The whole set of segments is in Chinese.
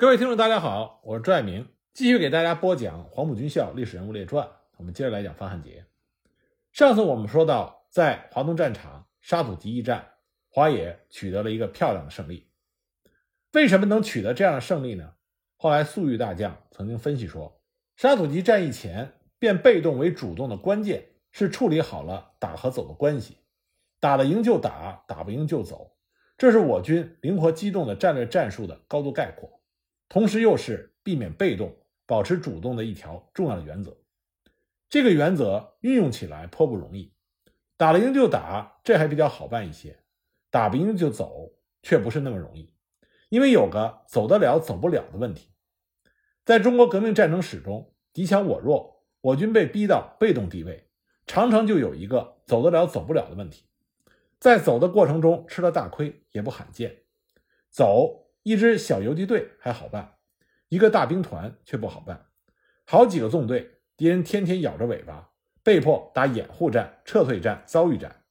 各位听众，大家好，我是朱爱明，继续给大家播讲《黄埔军校历史人物列传》。我们接着来讲方汉杰。上次我们说到，在华东战场沙土集一战，华野取得了一个漂亮的胜利。为什么能取得这样的胜利呢？后来粟裕大将曾经分析说，沙土集战役前变被动为主动的关键是处理好了打和走的关系，打得赢就打，打不赢就走，这是我军灵活机动的战略战术的高度概括。同时，又是避免被动、保持主动的一条重要的原则。这个原则运用起来颇不容易。打了赢就打，这还比较好办一些；打不赢就走，却不是那么容易。因为有个走得了、走不了的问题。在中国革命战争史中，敌强我弱，我军被逼到被动地位，常常就有一个走得了、走不了的问题。在走的过程中吃了大亏，也不罕见。走。一支小游击队还好办，一个大兵团却不好办。好几个纵队，敌人天天咬着尾巴，被迫打掩护战、撤退战、遭遇战，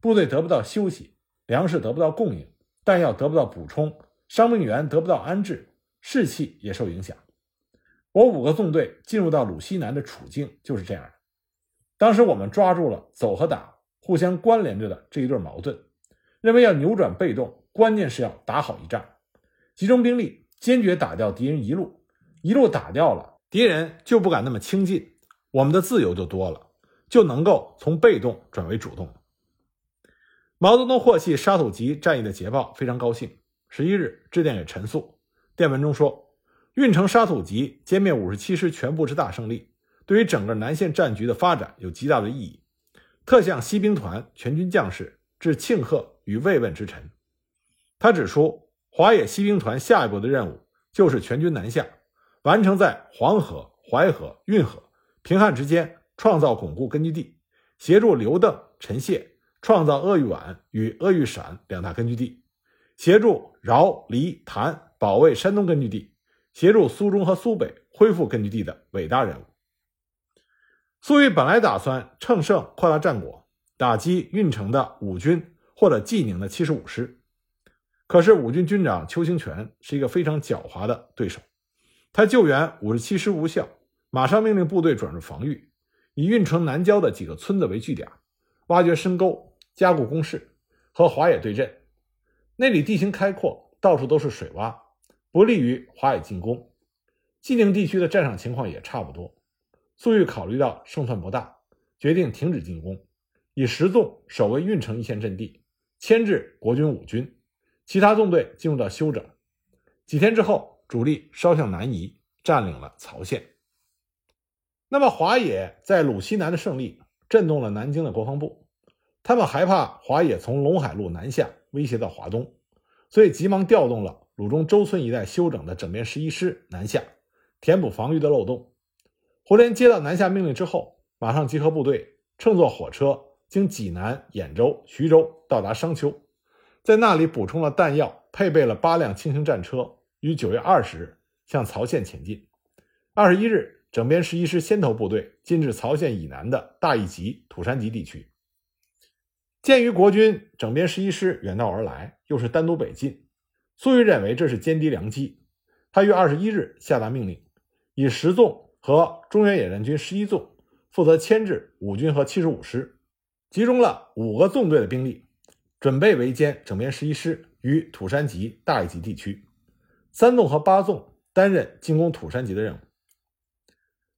部队得不到休息，粮食得不到供应，弹药得不到补充，伤病员得不到安置，士气也受影响。我五个纵队进入到鲁西南的处境就是这样的。当时我们抓住了走和打互相关联着的这一对矛盾，认为要扭转被动，关键是要打好一仗。集中兵力，坚决打掉敌人一路，一路打掉了，敌人就不敢那么轻进，我们的自由就多了，就能够从被动转为主动。毛泽东获悉沙土集战役的捷报，非常高兴。十一日致电给陈粟，电文中说：“运城沙土集歼灭五十七师全部之大胜利，对于整个南线战局的发展有极大的意义。特向西兵团全军将士致庆贺与慰问之臣。”他指出。华野西兵团下一步的任务就是全军南下，完成在黄河、淮河、运河、平汉之间创造巩固根据地，协助刘邓、陈谢创造鄂豫皖与鄂豫陕两大根据地，协助饶、黎、谭保卫山东根据地，协助苏中和苏北恢复根据地的伟大任务。粟裕本来打算乘胜扩大战果，打击运城的五军或者济宁的七十五师。可是五军军长邱清泉是一个非常狡猾的对手，他救援五十七师无效，马上命令部队转入防御，以运城南郊的几个村子为据点，挖掘深沟，加固工事，和华野对阵。那里地形开阔，到处都是水洼，不利于华野进攻。济宁地区的战场情况也差不多。粟裕考虑到胜算不大，决定停止进攻，以十纵守卫运城一线阵地，牵制国军五军。其他纵队进入到休整，几天之后，主力稍向南移，占领了曹县。那么华野在鲁西南的胜利震动了南京的国防部，他们害怕华野从陇海路南下，威胁到华东，所以急忙调动了鲁中周村一带休整的整编十一师南下，填补防御的漏洞。胡琏接到南下命令之后，马上集合部队，乘坐火车经济南、兖州、徐州到达商丘。在那里补充了弹药，配备了八辆轻型战车，于九月二十日向曹县前进。二十一日，整编十一师先头部队进至曹县以南的大义集、土山集地区。鉴于国军整编十一师远道而来，又是单独北进，粟裕认为这是歼敌良机。他于二十一日下达命令，以十纵和中原野战军十一纵负责牵制五军和七十五师，集中了五个纵队的兵力。准备围歼整编十一师于土山集、大义集地区，三纵和八纵担任进攻土山集的任务。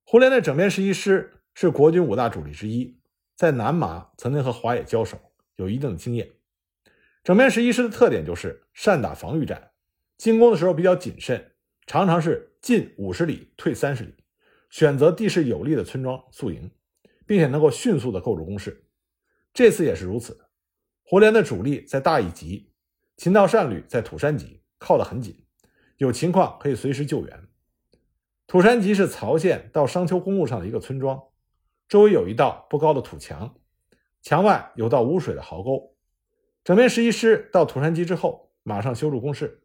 胡琏的整编十一师是国军五大主力之一，在南麻曾经和华野交手，有一定的经验。整编十一师的特点就是善打防御战，进攻的时候比较谨慎，常常是进五十里退三十里，选择地势有利的村庄宿营，并且能够迅速的构筑工事。这次也是如此。胡琏的主力在大义集，秦道善旅在土山集，靠得很紧，有情况可以随时救援。土山集是曹县到商丘公路上的一个村庄，周围有一道不高的土墙，墙外有道无水的壕沟。整编十一师到土山集之后，马上修筑工事，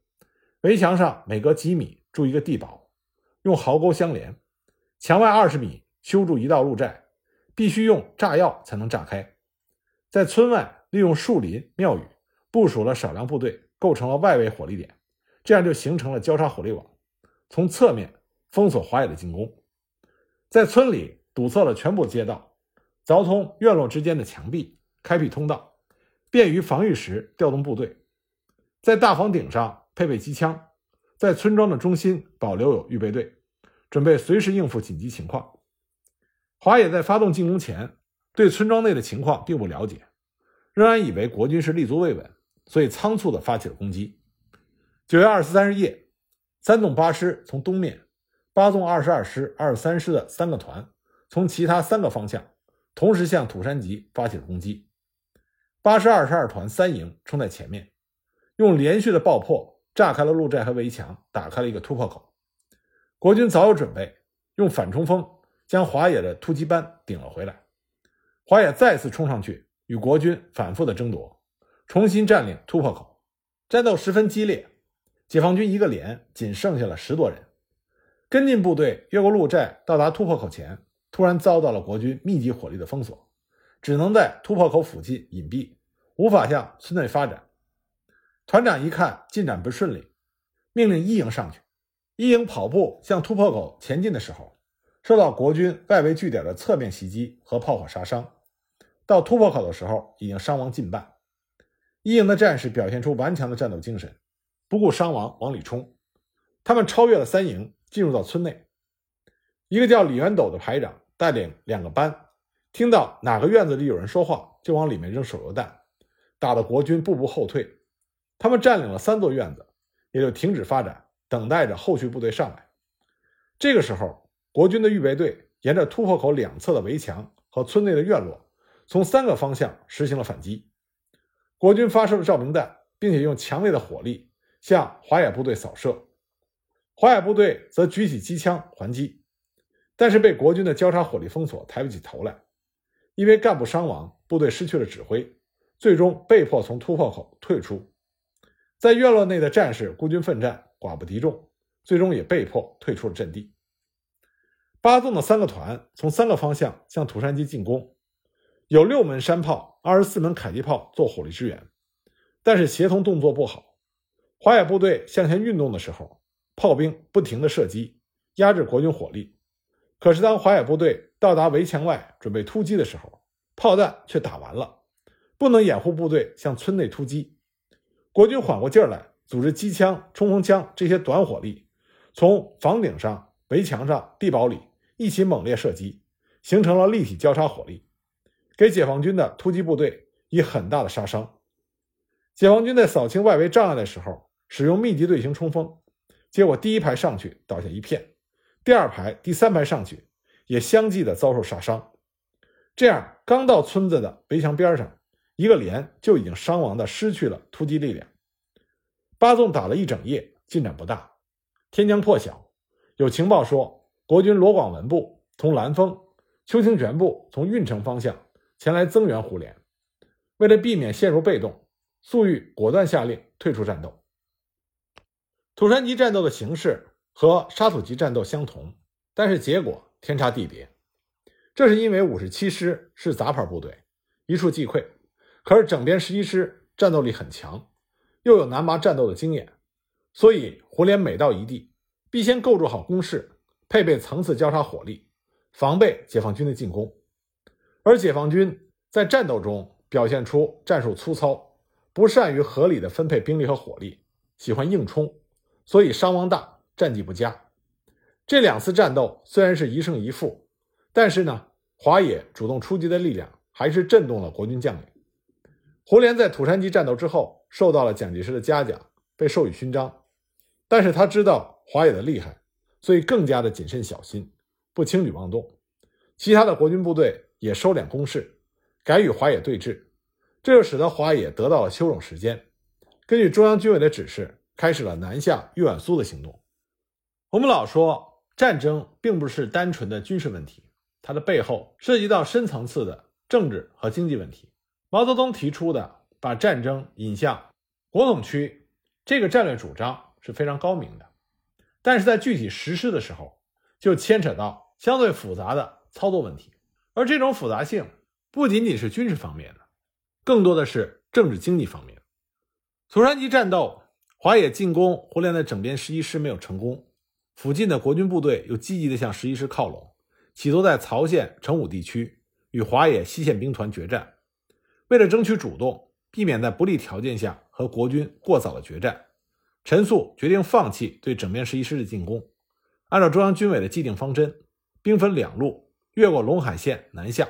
围墙上每隔几米筑一个地堡，用壕沟相连，墙外二十米修筑一道路寨，必须用炸药才能炸开，在村外。利用树林、庙宇部署了少量部队，构成了外围火力点，这样就形成了交叉火力网。从侧面封锁华野的进攻，在村里堵塞了全部街道，凿通院落之间的墙壁，开辟通道，便于防御时调动部队。在大房顶上配备机枪，在村庄的中心保留有预备队，准备随时应付紧急情况。华野在发动进攻前，对村庄内的情况并不了解，仍然以为国军是立足未稳，所以仓促地发起了攻击。九月二十三日夜，三纵八师从东面，八纵二十二师、二十三师的三个团从其他三个方向同时向土山集发起了攻击。八师二十二团三营冲在前面。用连续的爆破炸开了路寨和围墙，打开了一个突破口。国军早有准备，用反冲锋将华野的突击班顶了回来。华野再次冲上去，与国军反复的争夺，重新占领突破口。战斗十分激烈，解放军一个连仅剩下了十多人。跟进部队越过路寨到达突破口前，突然遭到了国军密集火力的封锁，只能在突破口附近隐蔽，无法向村内发展。团长一看进展不顺利，命令一营上去。一营跑步向突破口前进的时候，受到国军外围据点的侧面袭击和炮火杀伤。到突破口的时候，已经伤亡近半。一营的战士表现出顽强的战斗精神，不顾伤亡往里冲。他们超越了三营，进入到村内。一个叫李元斗的排长带领两个班，听到哪个院子里有人说话，就往里面扔手榴弹，打得国军步步后退。他们占领了三座院子，也就停止发展，等待着后续部队上来。这个时候，国军的预备队沿着突破口两侧的围墙和村内的院落，从三个方向实行了反击。国军发射了照明弹，并且用强烈的火力向华野部队扫射。华野部队则举起机枪还击，但是被国军的交叉火力封锁，抬不起头来。因为干部伤亡，部队失去了指挥，最终被迫从突破口退出。在院落内的战士孤军奋战，寡不敌众，最终也被迫退出了阵地。八纵的三个团从三个方向向土山集进攻，有六门山炮、二十四门迫击炮做火力支援，但是协同动作不好。华野部队向前运动的时候，炮兵不停的射击，压制国军火力。可是当华野部队到达围墙外准备突击的时候，炮弹却打完了，不能掩护部队向村内突击。国军缓过劲儿来，组织机枪、冲锋枪这些短火力，从房顶上、围墙上、地堡里一起猛烈射击，形成了立体交叉火力，给解放军的突击部队以很大的杀伤。解放军在扫清外围障碍的时候，使用密集队形冲锋，结果第一排上去倒下一片，第二排、第三排上去也相继的遭受杀伤。这样，刚到村子的围墙边上。一个连就已经伤亡的失去了突击力量。八纵打了一整夜，进展不大。天将破晓，有情报说国军罗广文部从兰丰、邱清泉部从运城方向前来增援胡连。为了避免陷入被动，粟裕果断下令退出战斗。土山集战斗的形式和沙土集战斗相同，但是结果天差地别。这是因为五十七师是杂牌部队，一触即溃。可是整编十一师战斗力很强，又有南麻战斗的经验，所以胡连每到一地，必先构筑好工事，配备层次交叉火力，防备解放军的进攻。而解放军在战斗中表现出战术粗糙，不善于合理的分配兵力和火力，喜欢硬冲，所以伤亡大，战绩不佳。这两次战斗虽然是一胜一负，但是呢，华野主动出击的力量还是震动了国军将领。胡琏在土山集战斗之后，受到了蒋介石的嘉奖，被授予勋章。但是他知道华野的厉害，所以更加的谨慎小心，不轻举妄动。其他的国军部队也收敛攻势，改与华野对峙，这就使得华野得到了休整时间。根据中央军委的指示，开始了南下豫皖苏的行动。我们老说战争并不是单纯的军事问题，它的背后涉及到深层次的政治和经济问题。毛泽东提出的把战争引向国统区这个战略主张是非常高明的，但是在具体实施的时候，就牵扯到相对复杂的操作问题，而这种复杂性不仅仅是军事方面的，更多的是政治经济方面。土山集战斗，华野进攻胡琏的整编十一师没有成功，附近的国军部队又积极地向十一师靠拢，企图在曹县、成武地区与华野西线兵团决战。为了争取主动，避免在不利条件下和国军过早的决战，陈粟决定放弃对整编十一师的进攻，按照中央军委的既定方针，兵分两路，越过陇海线南下，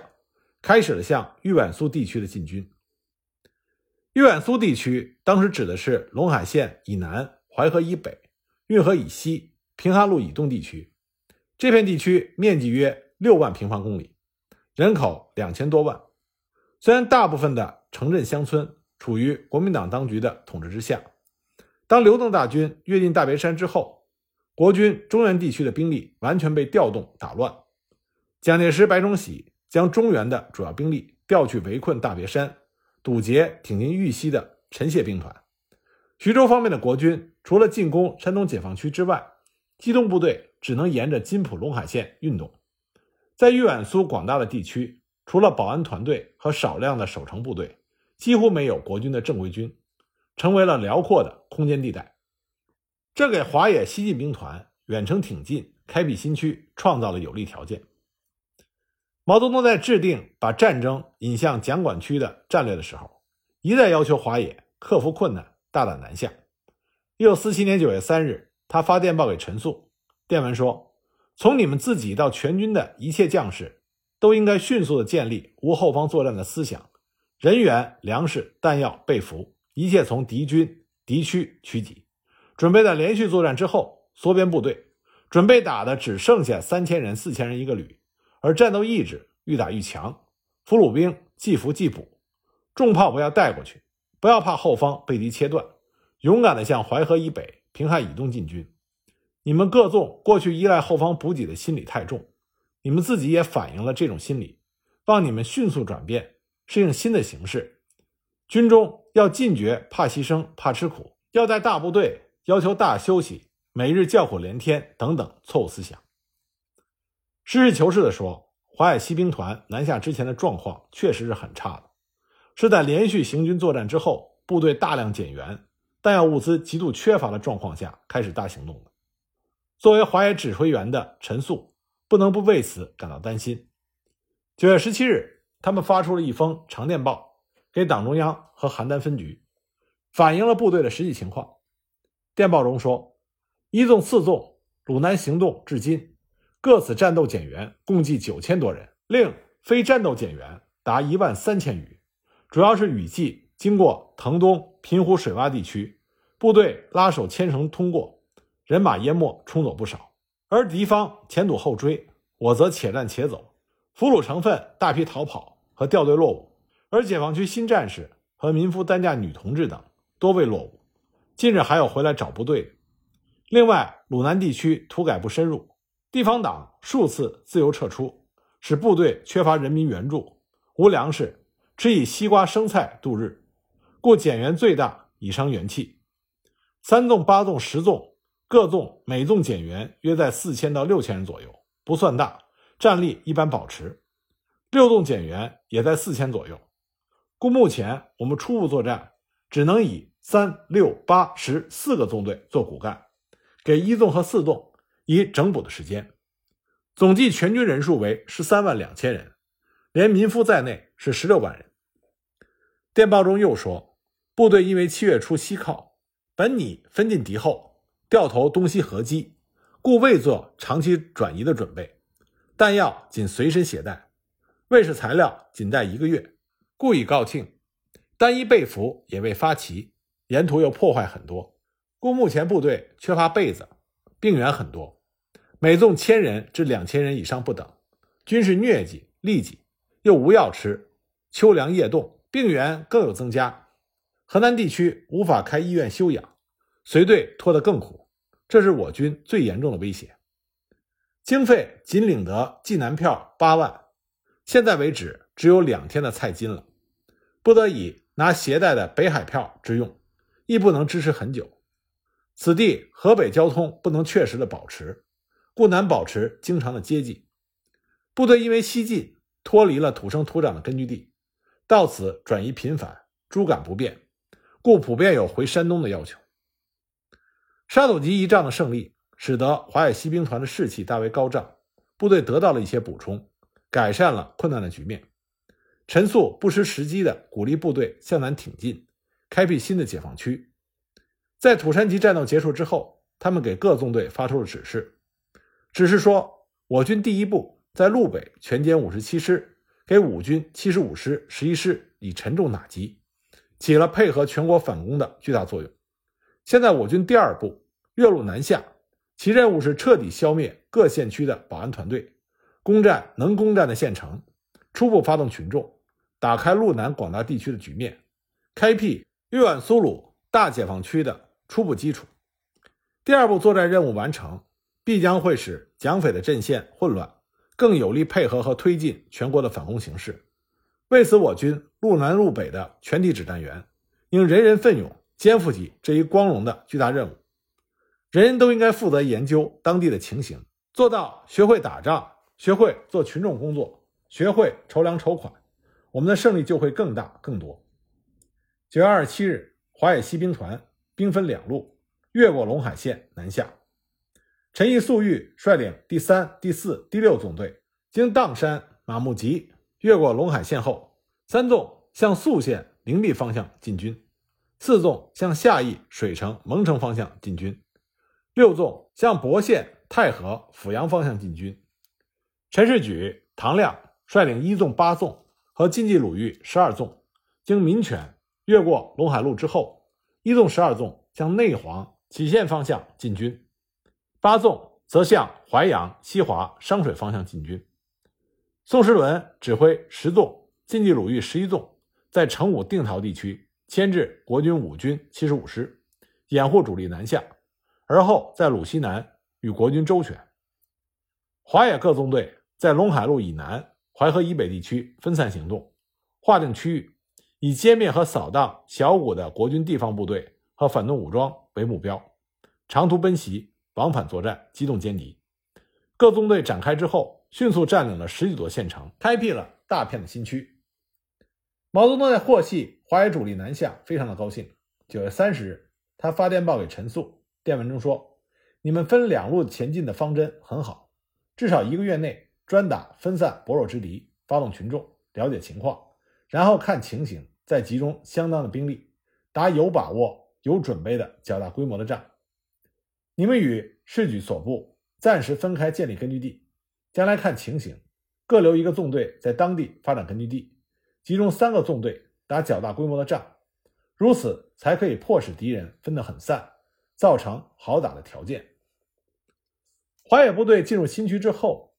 开始了向豫皖苏地区的进军。豫皖苏地区当时指的是陇海线以南、淮河以北、运河以西、平汉路以东地区。这片地区面积约六万平方公里，人口两千多万。虽然大部分的城镇乡村处于国民党当局的统治之下，当刘邓大军跃进大别山之后，国军中原地区的兵力完全被调动打乱。蒋介石、白崇禧将中原的主要兵力调去围困大别山。堵截挺进豫西的陈谢兵团，徐州方面的国军除了进攻山东解放区之外，机动部队只能沿着津浦陇海线运动。在豫皖苏广大的地区，除了保安团队和少量的守城部队，几乎没有国军的正规军，成为了辽阔的空间地带。这给华野西进兵团远程挺进、开辟新区创造了有利条件。毛泽东在制定把战争引向蒋管区的战略的时候，一再要求华野克服困难，大胆南下。一九四七年九月三日，他发电报给陈粟，电文说：“从你们自己到全军的一切将士，都应该迅速的建立无后方作战的思想，人员、粮食、弹药、被服，一切从敌军敌区取给，准备在连续作战之后缩编部队，准备打的只剩下三千人、四千人一个旅。”而战斗意志愈打愈强，俘虏兵即俘即补，重炮不要带过去，不要怕后方被敌切断，勇敢地向淮河以北、平汉以东进军。你们各纵过去依赖后方补给的心理太重，你们自己也反映了这种心理，望你们迅速转变，适应新的形势。军中要禁绝怕牺牲、怕吃苦，要带大部队，要求大休息，每日叫苦连天等等错误思想。实事求是地说，华野西兵团南下之前的状况确实是很差的，是在连续行军作战之后，部队大量减员，弹药物资极度缺乏的状况下开始大行动的。作为华野指挥员的陈粟，不能不为此感到担心。九月十七日，他们发出了一封长电报给党中央和邯郸分局，反映了部队的实际情况。电报中说，一纵、四纵鲁南行动至今。各此战斗减员共计九千多人，另非战斗减员达一万三千余。主要是雨季经过腾东、平湖水洼地区，部队拉手牵绳通过，人马淹没冲走不少。而敌方前堵后追，我则且战且走，俘虏成分大批逃跑和掉队落伍。而解放区新战士和民夫担架女同志等多未落伍，近日还有回来找部队的。另外，鲁南地区土改不深入。地方党数次自由撤出，使部队缺乏人民援助，无粮食，只以西瓜、生菜度日，故减员最大，以伤元气。三纵、八纵、十纵各纵每纵减员约在四千到六千人左右，不算大，战力一般保持。六纵减员也在四千左右，故目前我们初步作战只能以三、六、八、十四个纵队做骨干，给一纵和四纵。以整补的时间，总计全军人数为十三万两千人，连民夫在内是十六万人。电报中又说，部队因为七月初西靠，本拟分进敌后，调头东西合击，故未做长期转移的准备。弹药仅随身携带，卫士材料仅带一个月，故已告罄。单一被服也未发齐，沿途又破坏很多，故目前部队缺乏被子，病员很多。每纵千人至两千人以上不等，均是疟疾、痢疾，又无药吃，秋凉夜冻，病源更有增加。河南地区无法开医院休养，随队拖得更苦，这是我军最严重的威胁。经费仅领得济南票八万，现在为止只有两天的菜金了，不得已拿携带的北海票之用，亦不能支持很久。此地河北交通不能确实的保持。故难保持经常的接济，部队因为西进脱离了土生土长的根据地，到此转移频繁，诸感不便，故普遍有回山东的要求。沙土集一仗的胜利，使得华野西兵团的士气大为高涨，部队得到了一些补充，改善了困难的局面。陈粟不失时机地鼓励部队向南挺进，开辟新的解放区。在土山集战斗结束之后，他们给各纵队发出了指示，指示说：我军第一部在路北全歼五十七师，给五军七十五师、十一师以沉重打击，起了配合全国反攻的巨大作用。现在我军第二部越路南下，其任务是彻底消灭各县区的保安团队，攻占能攻占的县城，初步发动群众，打开路南广大地区的局面，开辟豫皖苏鲁大解放区的。初步基础，第二步作战任务完成，必将会使蒋匪的阵线混乱，更有力配合和推进全国的反攻形势。为此，我军路南路北的全体指战员应人人奋勇，肩负起这一光荣的巨大任务。人人都应该负责研究当地的情形，做到学会打仗，学会做群众工作，学会筹粮筹款，我们的胜利就会更大更多。九月二十七日，华野西兵团。兵分两路，越过陇海线南下。陈毅、粟裕率领第三、第四、第六纵队，经砀山、马木集，越过陇海线后，三纵向宿县灵璧方向进军，四纵向下邑水城、蒙城方向进军，六纵向博县、太和、阜阳方向进军。陈士举、唐亮率领一纵、八纵和晋冀鲁豫十二纵，经民权越过陇海路之后。一纵十二纵向内黄杞县方向进军，八纵则向淮阳、西华、商水方向进军。宋时轮指挥十纵、晋冀鲁豫十一纵，在成武、定陶地区牵制国军五军七十五师，掩护主力南下，而后在鲁西南与国军周旋。华野各纵队在陇海路以南、淮河以北地区分散行动，划定区域。以歼灭和扫荡小股的国军地方部队和反动武装为目标，长途奔袭、往返作战，机动歼敌。各纵队展开之后，迅速占领了十几座县城，开辟了大片的新区。毛泽东在获悉华野主力南下，非常的高兴。九月三十日，他发电报给陈粟，电文中说：“你们分两路前进的方针很好，至少一个月内专打分散薄弱之敌，发动群众，了解情况，然后看情形。”再集中相当的兵力，打有把握、有准备的较大规模的仗。你们与市局所部暂时分开建立根据地，将来看情形，各留一个纵队在当地发展根据地，集中三个纵队打较大规模的仗，如此才可以迫使敌人分得很散，造成好打的条件。华野部队进入新区之后，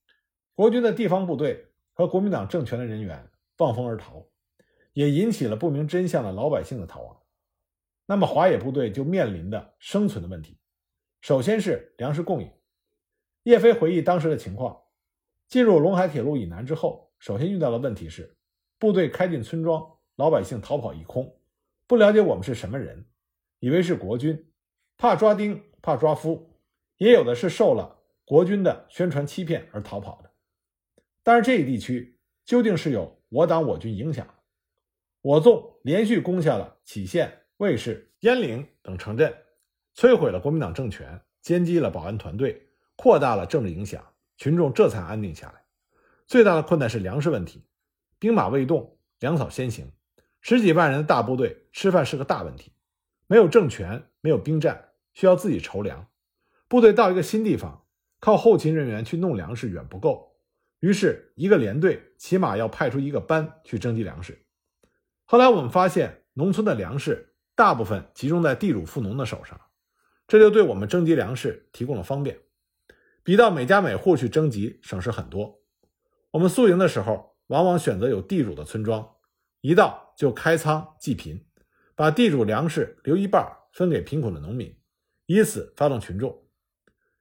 国军的地方部队和国民党政权的人员望风而逃。也引起了不明真相的老百姓的逃亡，那么华野部队就面临的生存的问题。首先是粮食供应。叶飞回忆当时的情况：进入陇海铁路以南之后，首先遇到的问题是部队开进村庄，老百姓逃跑一空，不了解我们是什么人，以为是国军，怕抓丁，怕抓夫，也有的是受了国军的宣传欺骗而逃跑的。但是这一地区究竟是有我党我军影响？我纵连续攻下了杞县、卫氏、鄢陵等城镇，摧毁了国民党政权，歼击了保安团队，扩大了政治影响，群众这才安定下来。最大的困难是粮食问题，兵马未动，粮草先行，十几万人的大部队吃饭是个大问题。没有政权，没有兵站，需要自己筹粮。部队到一个新地方，靠后勤人员去弄粮食远不够，于是一个连队起码要派出一个班去征集粮食。后来我们发现，农村的粮食大部分集中在地主富农的手上，这就对我们征集粮食提供了方便，比到每家每户去征集省事很多。我们宿营的时候，往往选择有地主的村庄，一到就开仓济贫，把地主粮食留一半分给贫苦的农民，以此发动群众。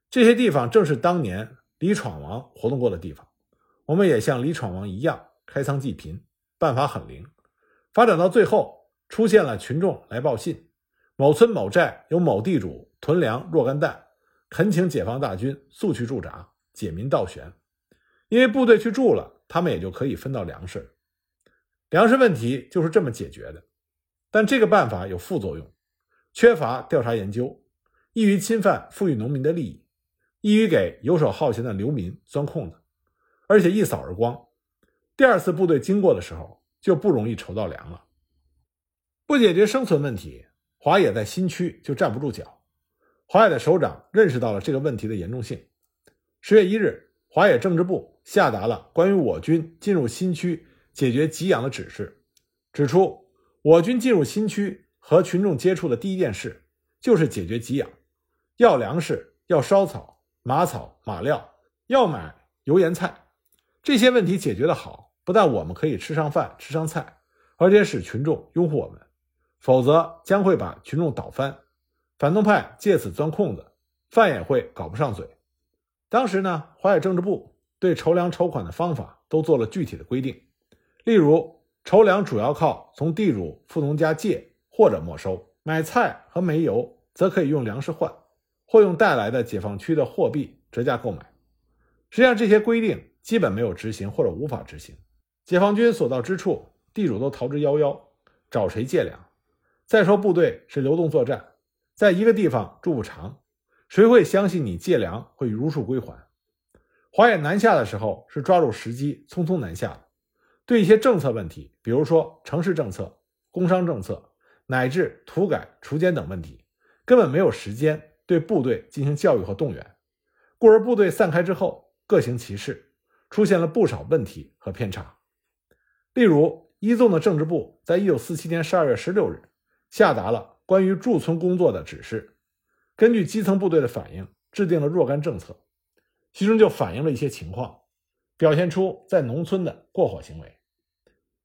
这些地方正是当年李闯王活动过的地方，我们也像李闯王一样开仓济贫，办法很灵。发展到最后，出现了群众来报信，某村某寨有某地主囤粮若干担，恳请解放大军速去驻扎，解民倒悬。因为部队去住了，他们也就可以分到粮食。粮食问题就是这么解决的。但这个办法有副作用，缺乏调查研究，易于侵犯富裕农民的利益，易于给游手好闲的流民钻空子，而且一扫而光。第二次部队经过的时候，就不容易筹到粮了。不解决生存问题，华野在新区就站不住脚。华野的首长认识到了这个问题的严重性。十月一日，华野政治部下达了关于我军进入新区解决给养的指示，指出我军进入新区和群众接触的第一件事就是解决给养，要粮食，要烧草、马草、马料，要买油盐菜。这些问题解决的好，不但我们可以吃上饭、吃上菜，而且使群众拥护我们；否则将会把群众倒翻。反动派借此钻空子，饭也会搞不上嘴。当时呢，华野政治部对筹粮筹款的方法都做了具体的规定，例如筹粮主要靠从地主富农家借或者没收，买菜和煤油则可以用粮食换，或用带来的解放区的货币折价购买。实际上，这些规定基本没有执行或者无法执行。解放军所到之处，地主都逃之夭夭，找谁借粮？再说部队是流动作战。在一个地方住不长，谁会相信你借粮会如数归还？华野南下的时候是抓住时机匆匆南下的，对一些政策问题，比如说城市政策、工商政策乃至土改、锄奸等问题，根本没有时间对部队进行教育和动员，故而部队散开之后各行其事，出现了不少问题和偏差。例如，一纵的政治部在一九四七年十二月十六日下达了。关于驻村工作的指示，根据基层部队的反映，制定了若干政策，其中就反映了一些情况，表现出在农村的过火行为。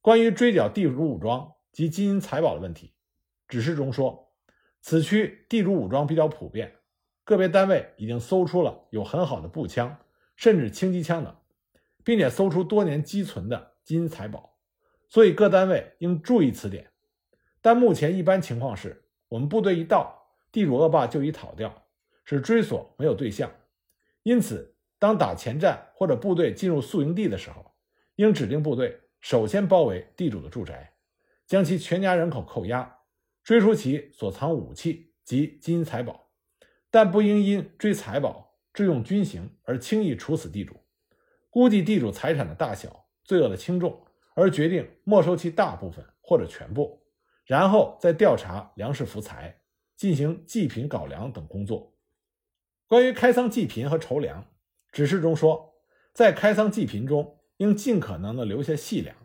关于追缴地主武装及金银财宝的问题，指示中说，此区地主武装比较普遍，个别单位已经搜出了有很好的步枪，甚至轻机枪等，并且搜出多年积存的金银财宝，所以各单位应注意此点。但目前一般情况是。我们部队一到，地主恶霸就已讨掉，是追索没有对象。因此，当打前站或者部队进入宿营地的时候，应指定部队首先包围地主的住宅，将其全家人口扣押，追出其所藏武器及金银财宝，但不应因追财宝、致用军刑而轻易处死地主。估计地主财产的大小、罪恶的轻重，而决定没收其大部分或者全部。然后再调查粮食福财，进行济贫搞粮等工作。关于开仓济贫和筹粮，指示中说，在开仓济贫中，应尽可能的留下细粮，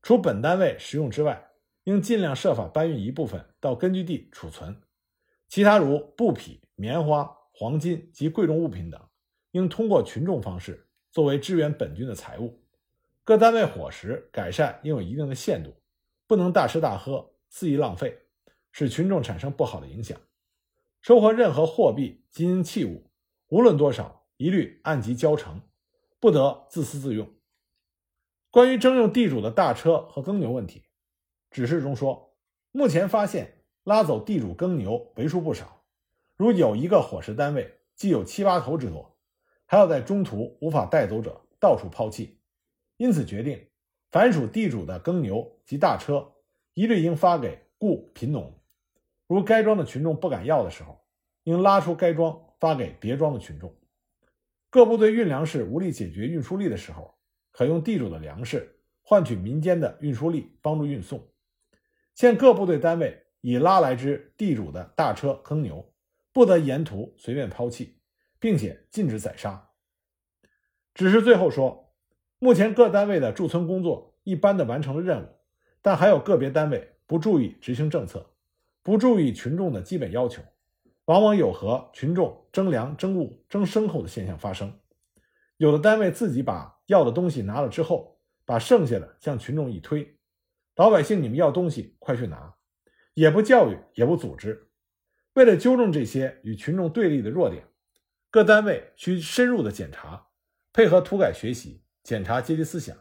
除本单位食用之外，应尽量设法搬运一部分到根据地储存。其他如布匹、棉花、黄金及贵重物品等，应通过群众方式作为支援本军的财物。各单位伙食改善应有一定的限度，不能大吃大喝。肆意浪费，使群众产生不好的影响。收获任何货币、金银器物，无论多少，一律按级交成，不得自私自用。关于征用地主的大车和耕牛问题，指示中说，目前发现拉走地主耕牛为数不少，如有一个伙食单位既有七八头之多，还要在中途无法带走者到处抛弃，因此决定，凡属地主的耕牛及大车。一律应发给雇贫农，如该庄的群众不敢要的时候，应拉出该庄发给别庄的群众。各部队运粮食无力解决运输力的时候，可用地主的粮食换取民间的运输力，帮助运送。现各部队单位已拉来之地主的大车耕牛，不得沿途随便抛弃，并且禁止宰杀。只是最后说，目前各单位的驻村工作一般的完成了任务。但还有个别单位不注意执行政策，不注意群众的基本要求，往往有和群众争粮、争物、争牲口的现象发生。有的单位自己把要的东西拿了之后，把剩下的向群众一推：“老百姓，你们要东西，快去拿！”也不教育，也不组织。为了纠正这些与群众对立的弱点，各单位需深入的检查，配合土改学习，检查阶级思想，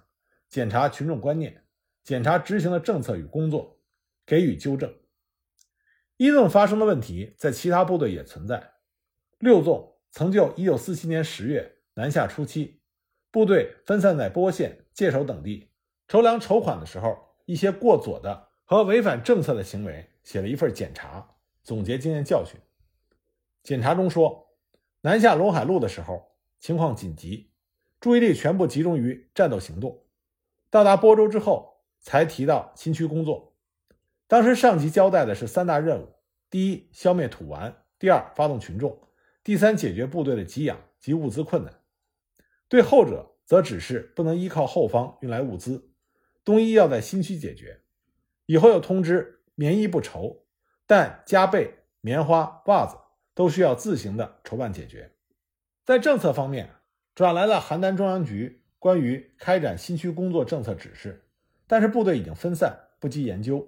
检查群众观念。检查执行的政策与工作，给予纠正。一纵发生的问题，在其他部队也存在。六纵曾就1947年10月南下初期，部队分散在波县、界首等地筹粮筹款的时候，一些过左的和违反政策的行为，写了一份检查，总结经验教训。检查中说，南下陇海路的时候，情况紧急，注意力全部集中于战斗行动。到达播州之后，才提到新区工作。当时上级交代的是三大任务：第一，消灭土顽；第二，发动群众；第三，解决部队的给养及物资困难。对后者，则只是不能依靠后方运来物资，东衣要在新区解决。以后又通知棉衣不愁，但加被、棉花、袜子都需要自行的筹办解决。在政策方面，转来了邯郸中央局关于开展新区工作政策指示，但是部队已经分散，不及研究，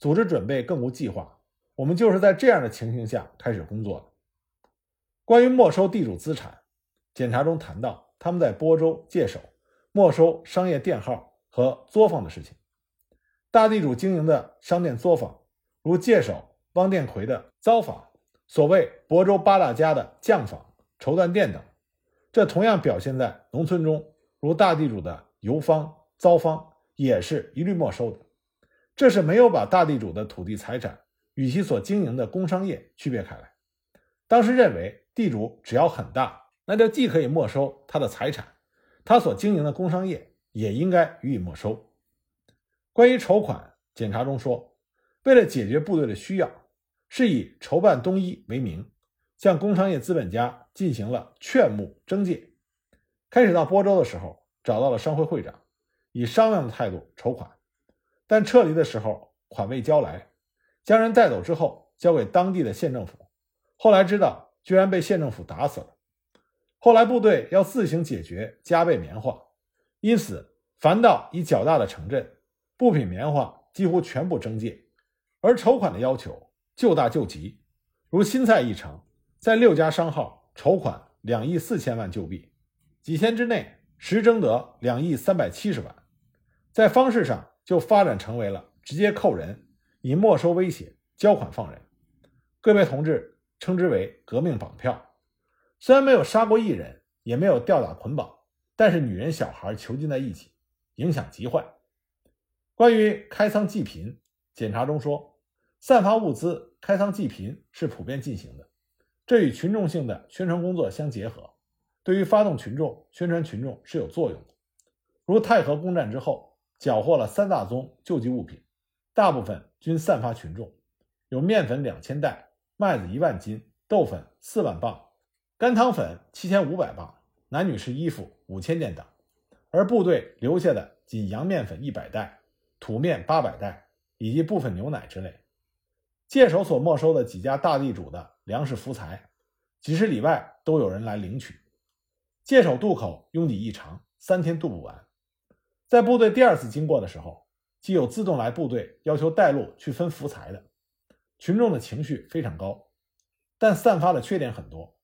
组织准备更无计划。我们就是在这样的情形下开始工作的。关于没收地主资产，检查中谈到他们在播州界首没收商业店号和作坊的事情。大地主经营的商店作坊，如界首汪殿奎的糟坊，所谓亳州八大家的酱坊、绸缎店等，这同样表现在农村中，如大地主的油坊、糟坊，也是一律没收的。这是没有把大地主的土地财产与其所经营的工商业区别开来。当时认为，地主只要很大，那就既可以没收他的财产，他所经营的工商业也应该予以没收。关于筹款，检查中说，为了解决部队的需要，是以筹办东一为名，向工商业资本家进行了劝募征借。开始到播州的时候，找到了商会会长，以商量的态度筹款，但撤离的时候款未交来，将人带走之后交给当地的县政府，后来知道居然被县政府打死了。后来部队要自行解决加倍棉花，因此凡到以较大的城镇。布匹棉花几乎全部征借，而筹款的要求就大就急，如新菜一城，在六家商号筹款两亿四千万旧币，几天之内实征得两亿三百七十万，在方式上就发展成为了直接扣人，以没收威胁交款放人。各位同志称之为革命绑票，虽然没有杀过一人，也没有吊打捆绑，但是女人小孩囚禁在一起，影响极坏。关于开仓济贫，检查中说，散发物资、开仓济贫是普遍进行的，这与群众性的宣传工作相结合，对于发动群众、宣传群众是有作用的。如太和攻占之后，缴获了三大宗救济物品，大部分均散发群众，有面粉两千袋、麦子一万斤、豆粉四万磅、干汤粉七千五百磅、男女士衣服五千件等，而部队留下的仅洋面粉一百袋。土面八百袋以及部分牛奶之类，界首所没收的几家大地主的粮食福财，几十里外都有人来领取。界首渡口拥挤异常，三天渡不完。在部队第二次经过的时候，既有自动来部队要求带路去分福财的，群众的情绪非常高，但散发的缺点很多，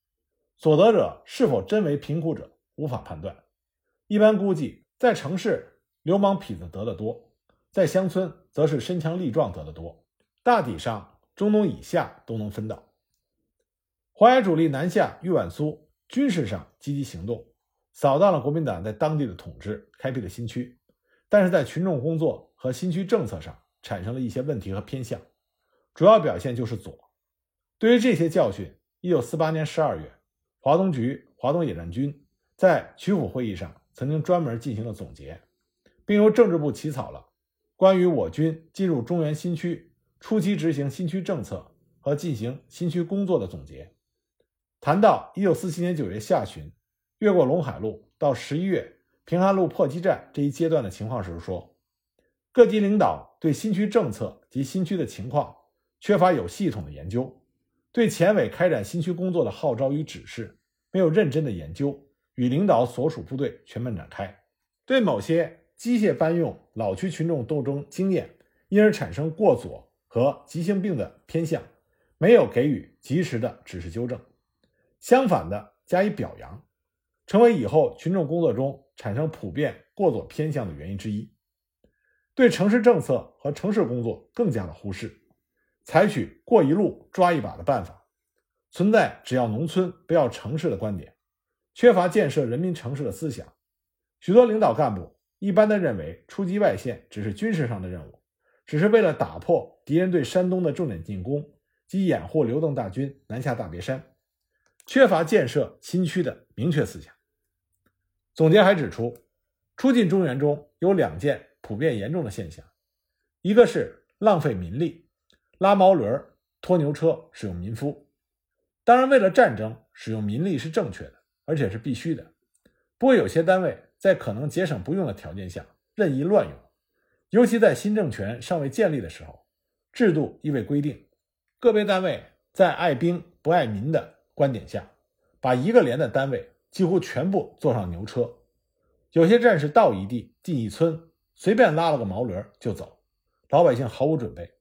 所得者是否真为贫苦者无法判断。一般估计，在城市流氓痞子得的多。在乡村，则是身强力壮得的多，大体上中东以下都能分到。淮海主力南下豫皖苏，军事上积极行动，扫荡了国民党在当地的统治，开辟了新区，但是在群众工作和新区政策上产生了一些问题和偏向，主要表现就是左。对于这些教训，一九四八年十二月，华东局华东野战军在曲阜会议上曾经专门进行了总结，并由政治部起草了。关于我军进入中原新区初期执行新区政策和进行新区工作的总结，谈到一九四七年九月下旬越过陇海路到十一月平汉路破击战这一阶段的情况时说，各级领导对新区政策及新区的情况缺乏有系统的研究，对前委开展新区工作的号召与指示没有认真的研究与领导所属部队全面展开，对某些。机械搬用老区群众斗争经验，因而产生过左和急性病的偏向，没有给予及时的指示纠正，相反的加以表扬，成为以后群众工作中产生普遍过左偏向的原因之一。对城市政策和城市工作更加的忽视，采取过一路抓一把的办法，存在只要农村不要城市的观点，缺乏建设人民城市的思想，许多领导干部。一般的认为，出击外线只是军事上的任务，只是为了打破敌人对山东的重点进攻及掩护刘邓大军南下大别山。缺乏建设新区的明确思想。总结还指出，出进中原中有两件普遍严重的现象，一个是浪费民力，拉毛驴、拖牛车使用民夫。当然，为了战争，使用民力是正确的，而且是必须的。不过，有些单位在可能节省不用的条件下任意乱用，尤其在新政权尚未建立的时候，制度亦未规定，个别单位在爱兵不爱民的观点下，把一个连的单位几乎全部坐上牛车，有些战士到一地进一村，随便拉了个毛驴就走，老百姓毫无准备。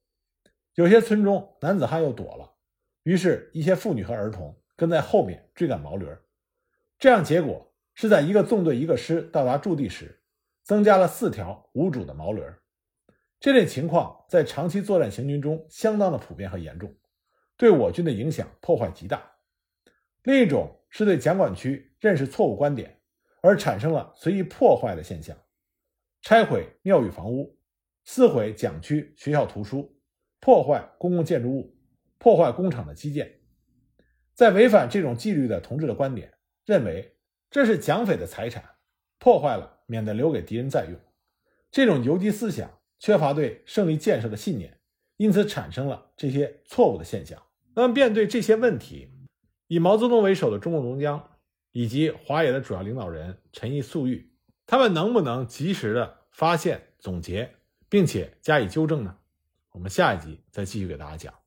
有些村中男子汉又躲了。于是，一些妇女和儿童跟在后面追赶毛驴这样结果是在一个纵队一个师到达驻地时，增加了四条无主的毛驴这类情况在长期作战行军中相当的普遍和严重，对我军的影响破坏极大。另一种是对蒋管区认识错误观点而产生了随意破坏的现象，拆毁庙宇房屋，撕毁蒋区学校图书，破坏公共建筑物。破坏工厂的基建，在违反这种纪律的同志的观点，认为这是蒋匪的财产，破坏了免得留给敌人再用。这种游击思想缺乏对胜利建设的信念，因此产生了这些错误的现象。那么，面对这些问题，以毛泽东为首的中共中央以及华野的主要领导人陈毅、粟裕，他们能不能及时的发现、总结，并且加以纠正呢？我们下一集再继续给大家讲。